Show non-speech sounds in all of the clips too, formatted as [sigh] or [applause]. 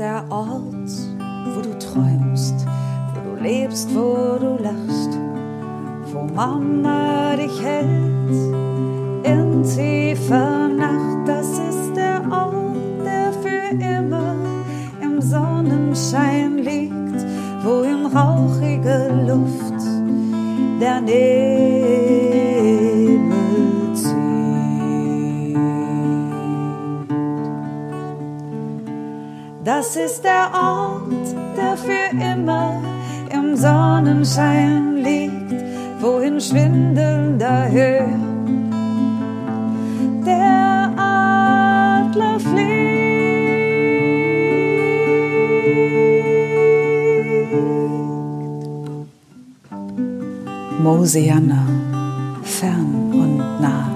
Der Ort, wo du träumst, wo du lebst, wo du lachst, wo Mama dich hält in tiefer im Sonnenschein liegt, wo in schwindelnder Höhe der Adler fliegt. Mosiana, fern und nah.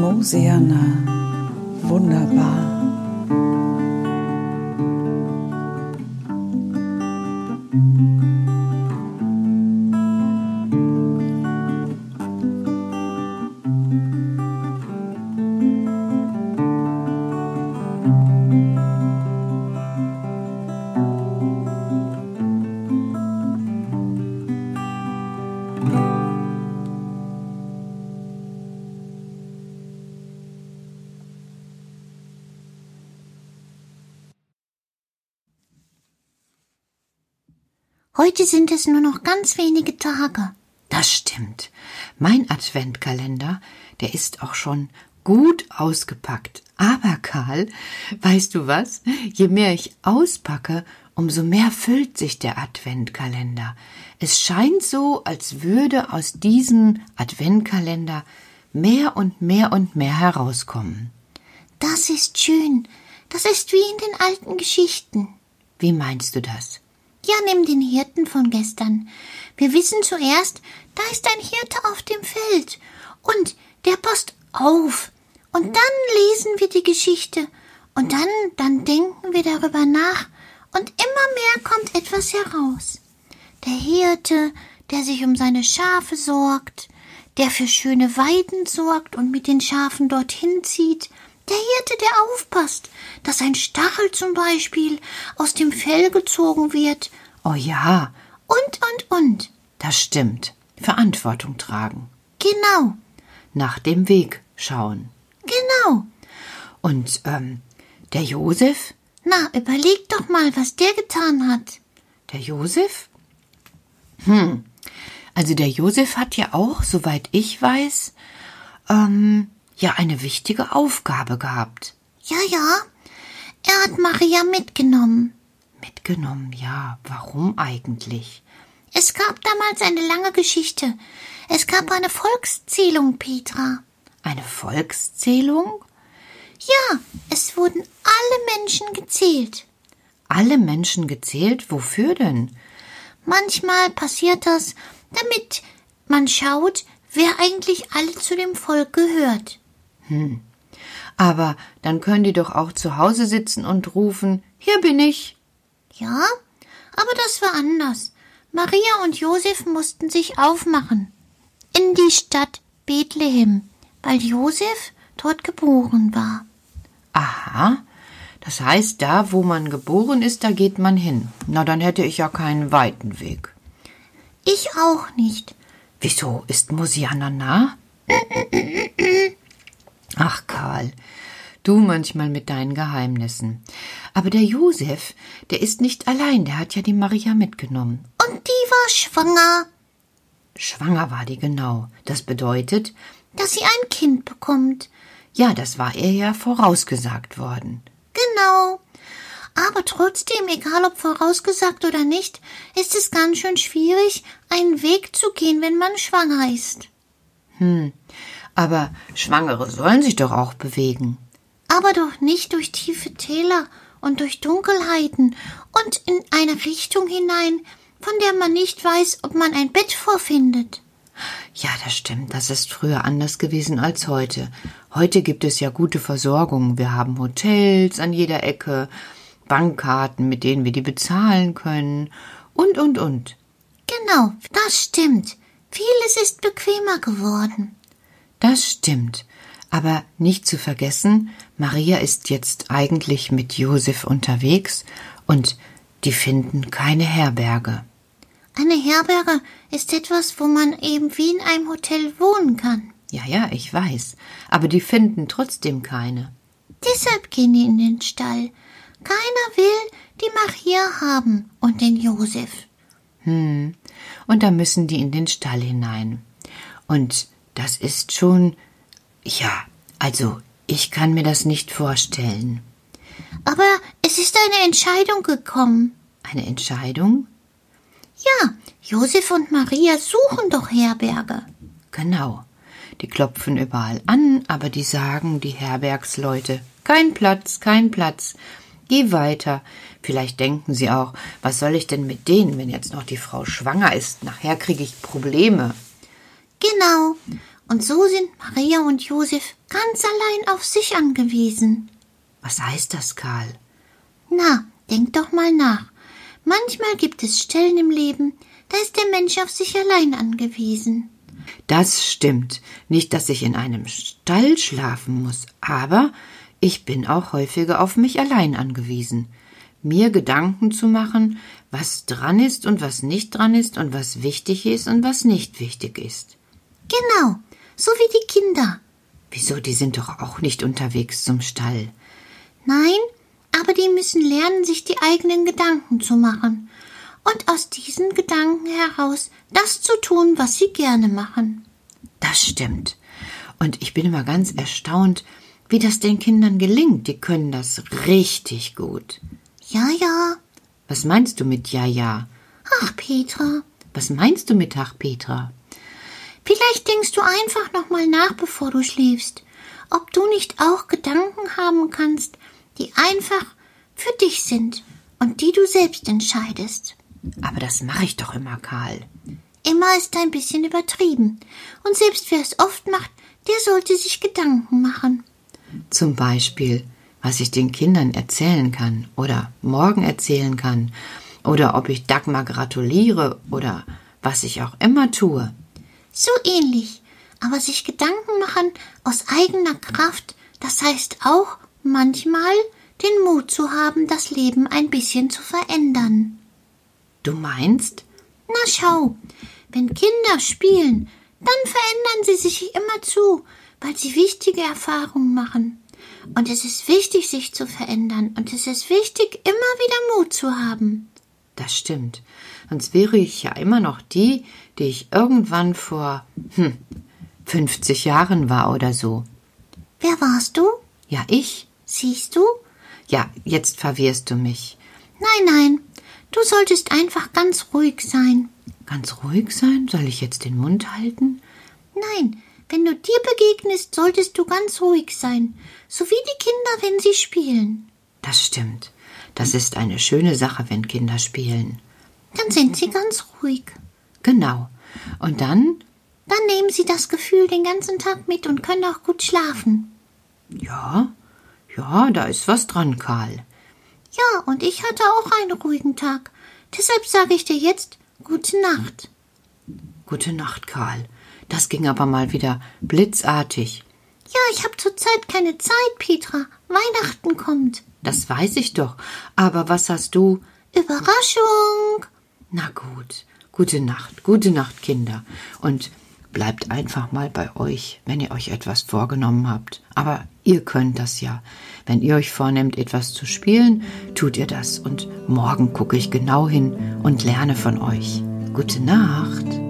Mosiana, wunderbar. Heute sind es nur noch ganz wenige Tage. Das stimmt. Mein Adventkalender, der ist auch schon gut ausgepackt. Aber Karl, weißt du was? Je mehr ich auspacke, umso mehr füllt sich der Adventkalender. Es scheint so, als würde aus diesem Adventkalender mehr und mehr und mehr herauskommen. Das ist schön. Das ist wie in den alten Geschichten. Wie meinst du das? Ja, nimm den Hirten von gestern. Wir wissen zuerst, da ist ein Hirte auf dem Feld und der passt auf. Und dann lesen wir die Geschichte und dann, dann denken wir darüber nach und immer mehr kommt etwas heraus. Der Hirte, der sich um seine Schafe sorgt, der für schöne Weiden sorgt und mit den Schafen dorthin zieht, der Hirte, der aufpasst, dass ein Stachel zum Beispiel aus dem Fell gezogen wird. Oh ja, Und, und, und. das stimmt. Verantwortung tragen. Genau, Nach dem Weg schauen. genau. Und ähm, der Josef? Na, überleg doch mal, was der getan hat. Der Josef? Hm. Also der Josef hat ja auch, soweit ich weiß, ähm, ja eine wichtige Aufgabe gehabt. Ja, ja. Er hat Maria mitgenommen. Mitgenommen, ja. Warum eigentlich? Es gab damals eine lange Geschichte. Es gab eine Volkszählung, Petra. Eine Volkszählung? Ja, es wurden alle Menschen gezählt. Alle Menschen gezählt? Wofür denn? Manchmal passiert das, damit man schaut, wer eigentlich alle zu dem Volk gehört. Aber dann können die doch auch zu Hause sitzen und rufen, hier bin ich. Ja, aber das war anders. Maria und Josef mussten sich aufmachen in die Stadt Bethlehem, weil Josef dort geboren war. Aha. Das heißt, da, wo man geboren ist, da geht man hin. Na, dann hätte ich ja keinen weiten Weg. Ich auch nicht. Wieso ist Mosiana nah? [laughs] Du manchmal mit deinen Geheimnissen. Aber der Josef, der ist nicht allein, der hat ja die Maria mitgenommen. Und die war schwanger. Schwanger war die genau. Das bedeutet, dass sie ein Kind bekommt. Ja, das war ihr ja vorausgesagt worden. Genau. Aber trotzdem, egal ob vorausgesagt oder nicht, ist es ganz schön schwierig, einen Weg zu gehen, wenn man schwanger ist. Hm, aber Schwangere sollen sich doch auch bewegen. Aber doch nicht durch tiefe Täler und durch Dunkelheiten und in eine Richtung hinein, von der man nicht weiß, ob man ein Bett vorfindet. Ja, das stimmt. Das ist früher anders gewesen als heute. Heute gibt es ja gute Versorgung. Wir haben Hotels an jeder Ecke, Bankkarten, mit denen wir die bezahlen können und, und, und. Genau, das stimmt. Vieles ist bequemer geworden. Das stimmt. Aber nicht zu vergessen, Maria ist jetzt eigentlich mit Josef unterwegs und die finden keine Herberge. Eine Herberge ist etwas, wo man eben wie in einem Hotel wohnen kann. Ja, ja, ich weiß. Aber die finden trotzdem keine. Deshalb gehen die in den Stall. Keiner will die Maria haben und den Josef. Hm. Und da müssen die in den Stall hinein. Und das ist schon. Ja, also, ich kann mir das nicht vorstellen. Aber es ist eine Entscheidung gekommen. Eine Entscheidung? Ja, Josef und Maria suchen doch Herberge. Genau. Die klopfen überall an, aber die sagen, die Herbergsleute, kein Platz, kein Platz. Geh weiter. Vielleicht denken sie auch, was soll ich denn mit denen, wenn jetzt noch die Frau schwanger ist? Nachher kriege ich Probleme. Genau. Und so sind Maria und Josef ganz allein auf sich angewiesen. Was heißt das, Karl? Na, denk doch mal nach. Manchmal gibt es Stellen im Leben, da ist der Mensch auf sich allein angewiesen. Das stimmt. Nicht, dass ich in einem Stall schlafen muss, aber ich bin auch häufiger auf mich allein angewiesen. Mir Gedanken zu machen, was dran ist und was nicht dran ist und was wichtig ist und was nicht wichtig ist. Genau, so wie die Kinder. Wieso, die sind doch auch nicht unterwegs zum Stall. Nein, aber die müssen lernen, sich die eigenen Gedanken zu machen und aus diesen Gedanken heraus das zu tun, was sie gerne machen. Das stimmt. Und ich bin immer ganz erstaunt, wie das den Kindern gelingt. Die können das richtig gut. Ja, ja. Was meinst du mit ja, ja? Ach, Petra. Was meinst du mit ach, Petra? Vielleicht denkst du einfach noch mal nach, bevor du schläfst, ob du nicht auch Gedanken haben kannst, die einfach für dich sind und die du selbst entscheidest. Aber das mache ich doch immer, Karl. Immer ist ein bisschen übertrieben. Und selbst wer es oft macht, der sollte sich Gedanken machen. Zum Beispiel, was ich den Kindern erzählen kann oder morgen erzählen kann oder ob ich Dagmar gratuliere oder was ich auch immer tue. So ähnlich. Aber sich Gedanken machen aus eigener Kraft, das heißt auch manchmal den Mut zu haben, das Leben ein bisschen zu verändern. Du meinst? Na schau, wenn Kinder spielen, dann verändern sie sich immer zu, weil sie wichtige Erfahrungen machen. Und es ist wichtig, sich zu verändern, und es ist wichtig, immer wieder Mut zu haben. Das stimmt. Sonst wäre ich ja immer noch die, die ich irgendwann vor hm, 50 Jahren war oder so. Wer warst du? Ja, ich. Siehst du? Ja, jetzt verwirrst du mich. Nein, nein. Du solltest einfach ganz ruhig sein. Ganz ruhig sein? Soll ich jetzt den Mund halten? Nein, wenn du dir begegnest, solltest du ganz ruhig sein, so wie die Kinder, wenn sie spielen. Das stimmt. Das ist eine schöne Sache, wenn Kinder spielen. Dann sind sie ganz ruhig. Genau. Und dann? Dann nehmen sie das Gefühl den ganzen Tag mit und können auch gut schlafen. Ja, ja, da ist was dran, Karl. Ja, und ich hatte auch einen ruhigen Tag. Deshalb sage ich dir jetzt gute Nacht. Gute Nacht, Karl. Das ging aber mal wieder blitzartig. Ja, ich habe zurzeit keine Zeit, Petra. Weihnachten kommt. Das weiß ich doch. Aber was hast du? Überraschung. Na gut. Gute Nacht, gute Nacht, Kinder. Und bleibt einfach mal bei euch, wenn ihr euch etwas vorgenommen habt. Aber ihr könnt das ja. Wenn ihr euch vornehmt, etwas zu spielen, tut ihr das. Und morgen gucke ich genau hin und lerne von euch. Gute Nacht.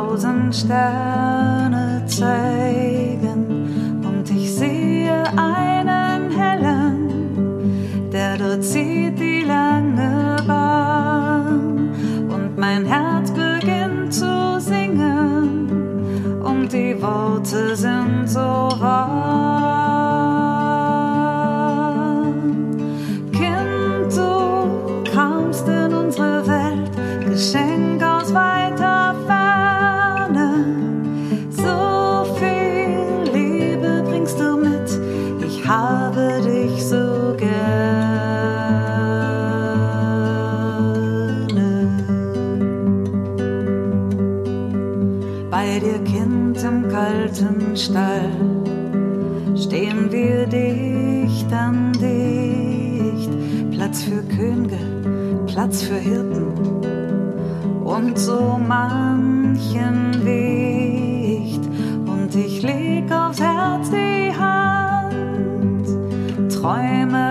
Tausend Sterne zeigen und ich sehe einen hellen, der dort zieht die lange Bahn und mein Herz beginnt zu singen und die Worte sind so wahr. Stehen wir dicht an dicht. Platz für Könige, Platz für Hirten und so manchen Wicht. Und ich leg aufs Herz die Hand, träume